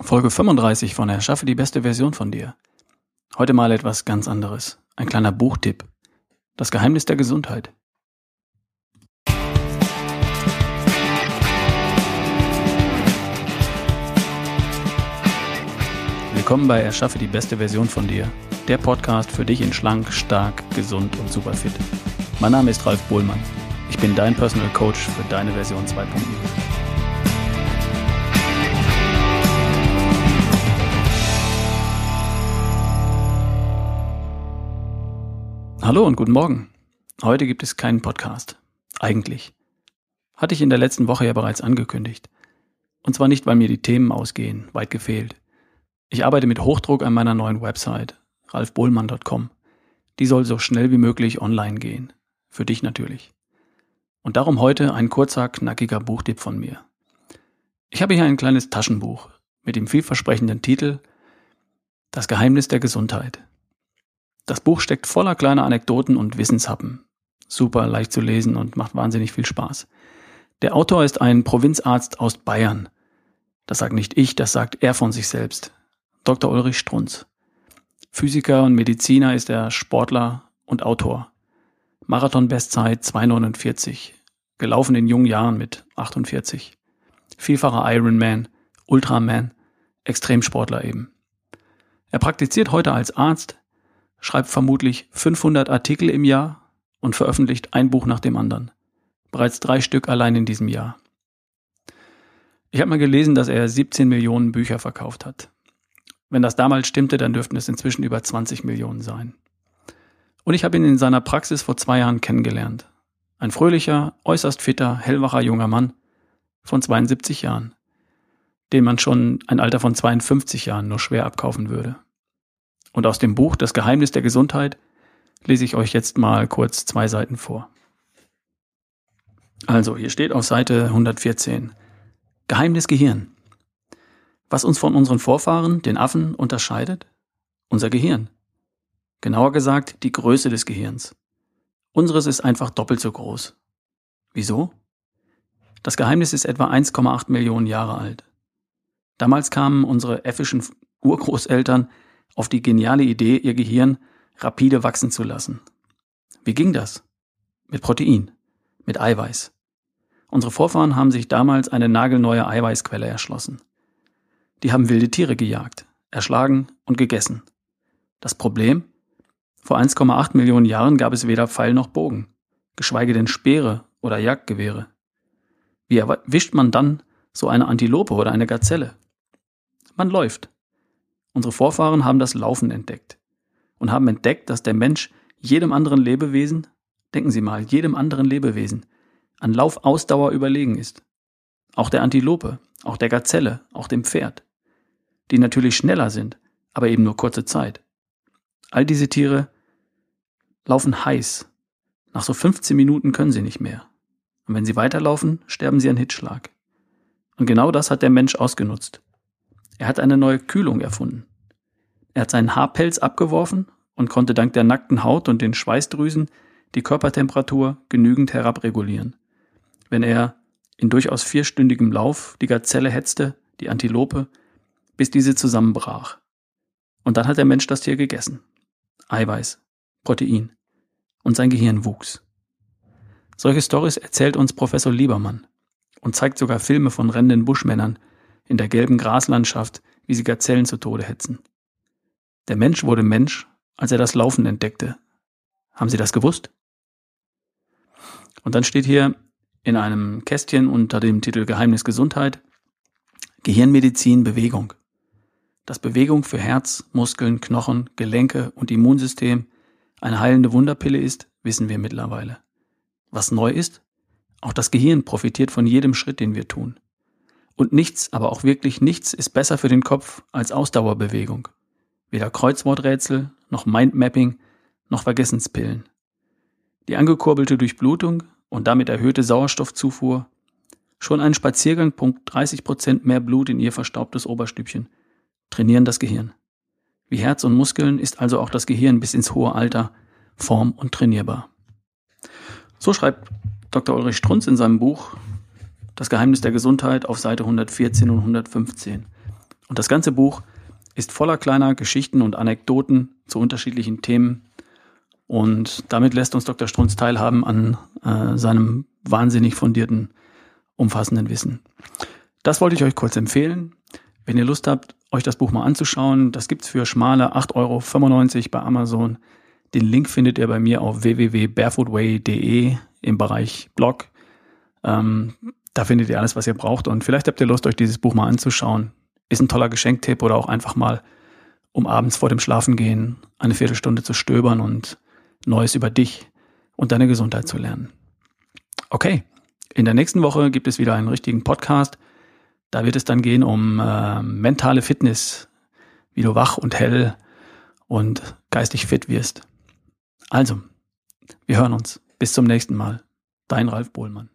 Folge 35 von Erschaffe die beste Version von dir. Heute mal etwas ganz anderes. Ein kleiner Buchtipp. Das Geheimnis der Gesundheit. Willkommen bei Erschaffe die beste Version von dir. Der Podcast für dich in schlank, stark, gesund und super fit. Mein Name ist Ralf Bohlmann. Ich bin dein Personal Coach für deine Version 2.0. Hallo und guten Morgen. Heute gibt es keinen Podcast. Eigentlich. Hatte ich in der letzten Woche ja bereits angekündigt. Und zwar nicht, weil mir die Themen ausgehen, weit gefehlt. Ich arbeite mit Hochdruck an meiner neuen Website, ralfbohlmann.com. Die soll so schnell wie möglich online gehen. Für dich natürlich. Und darum heute ein kurzer, knackiger Buchtipp von mir. Ich habe hier ein kleines Taschenbuch mit dem vielversprechenden Titel Das Geheimnis der Gesundheit. Das Buch steckt voller kleiner Anekdoten und Wissenshappen. Super leicht zu lesen und macht wahnsinnig viel Spaß. Der Autor ist ein Provinzarzt aus Bayern. Das sagt nicht ich, das sagt er von sich selbst. Dr. Ulrich Strunz. Physiker und Mediziner ist er Sportler und Autor. Marathon-Bestzeit 2,49. Gelaufen in jungen Jahren mit 48. Vielfacher Ironman, Ultraman, Extremsportler eben. Er praktiziert heute als Arzt, schreibt vermutlich 500 Artikel im Jahr und veröffentlicht ein Buch nach dem anderen. Bereits drei Stück allein in diesem Jahr. Ich habe mal gelesen, dass er 17 Millionen Bücher verkauft hat. Wenn das damals stimmte, dann dürften es inzwischen über 20 Millionen sein. Und ich habe ihn in seiner Praxis vor zwei Jahren kennengelernt. Ein fröhlicher, äußerst fitter, hellwacher junger Mann von 72 Jahren, den man schon ein Alter von 52 Jahren nur schwer abkaufen würde. Und aus dem Buch Das Geheimnis der Gesundheit lese ich euch jetzt mal kurz zwei Seiten vor. Also, hier steht auf Seite 114 Geheimnis Gehirn. Was uns von unseren Vorfahren, den Affen, unterscheidet? Unser Gehirn. Genauer gesagt, die Größe des Gehirns. Unseres ist einfach doppelt so groß. Wieso? Das Geheimnis ist etwa 1,8 Millionen Jahre alt. Damals kamen unsere äffischen Urgroßeltern auf die geniale Idee, ihr Gehirn rapide wachsen zu lassen. Wie ging das? Mit Protein, mit Eiweiß. Unsere Vorfahren haben sich damals eine nagelneue Eiweißquelle erschlossen. Die haben wilde Tiere gejagt, erschlagen und gegessen. Das Problem? Vor 1,8 Millionen Jahren gab es weder Pfeil noch Bogen, geschweige denn Speere oder Jagdgewehre. Wie erwischt man dann so eine Antilope oder eine Gazelle? Man läuft. Unsere Vorfahren haben das Laufen entdeckt und haben entdeckt, dass der Mensch jedem anderen Lebewesen, denken Sie mal, jedem anderen Lebewesen, an Laufausdauer überlegen ist. Auch der Antilope, auch der Gazelle, auch dem Pferd. Die natürlich schneller sind, aber eben nur kurze Zeit. All diese Tiere laufen heiß. Nach so 15 Minuten können sie nicht mehr. Und wenn sie weiterlaufen, sterben sie an Hitzschlag. Und genau das hat der Mensch ausgenutzt. Er hat eine neue Kühlung erfunden. Er hat seinen Haarpelz abgeworfen und konnte dank der nackten Haut und den Schweißdrüsen die Körpertemperatur genügend herabregulieren. Wenn er in durchaus vierstündigem Lauf die Gazelle hetzte, die Antilope, bis diese zusammenbrach. Und dann hat der Mensch das Tier gegessen. Eiweiß, Protein. Und sein Gehirn wuchs. Solche Stories erzählt uns Professor Liebermann und zeigt sogar Filme von rennenden Buschmännern in der gelben Graslandschaft, wie sie Gazellen zu Tode hetzen. Der Mensch wurde Mensch, als er das Laufen entdeckte. Haben Sie das gewusst? Und dann steht hier in einem Kästchen unter dem Titel Geheimnis Gesundheit Gehirnmedizin Bewegung. Dass Bewegung für Herz, Muskeln, Knochen, Gelenke und Immunsystem eine heilende Wunderpille ist, wissen wir mittlerweile. Was neu ist? Auch das Gehirn profitiert von jedem Schritt, den wir tun. Und nichts, aber auch wirklich nichts ist besser für den Kopf als Ausdauerbewegung. Weder Kreuzworträtsel, noch Mindmapping, noch Vergessenspillen. Die angekurbelte Durchblutung und damit erhöhte Sauerstoffzufuhr, schon ein Spaziergang pumpt 30 Prozent mehr Blut in ihr verstaubtes Oberstübchen, trainieren das Gehirn. Wie Herz und Muskeln ist also auch das Gehirn bis ins hohe Alter form- und trainierbar. So schreibt Dr. Ulrich Strunz in seinem Buch Das Geheimnis der Gesundheit auf Seite 114 und 115. Und das ganze Buch ist voller kleiner Geschichten und Anekdoten zu unterschiedlichen Themen. Und damit lässt uns Dr. Strunz teilhaben an äh, seinem wahnsinnig fundierten, umfassenden Wissen. Das wollte ich euch kurz empfehlen. Wenn ihr Lust habt, euch das Buch mal anzuschauen, das gibt's für schmale 8,95 Euro bei Amazon. Den Link findet ihr bei mir auf www.barefootway.de im Bereich Blog. Ähm, da findet ihr alles, was ihr braucht. Und vielleicht habt ihr Lust, euch dieses Buch mal anzuschauen. Ist ein toller Geschenktipp oder auch einfach mal, um abends vor dem Schlafengehen eine Viertelstunde zu stöbern und Neues über dich und deine Gesundheit zu lernen. Okay, in der nächsten Woche gibt es wieder einen richtigen Podcast. Da wird es dann gehen um äh, mentale Fitness, wie du wach und hell und geistig fit wirst. Also, wir hören uns. Bis zum nächsten Mal. Dein Ralf Bohlmann.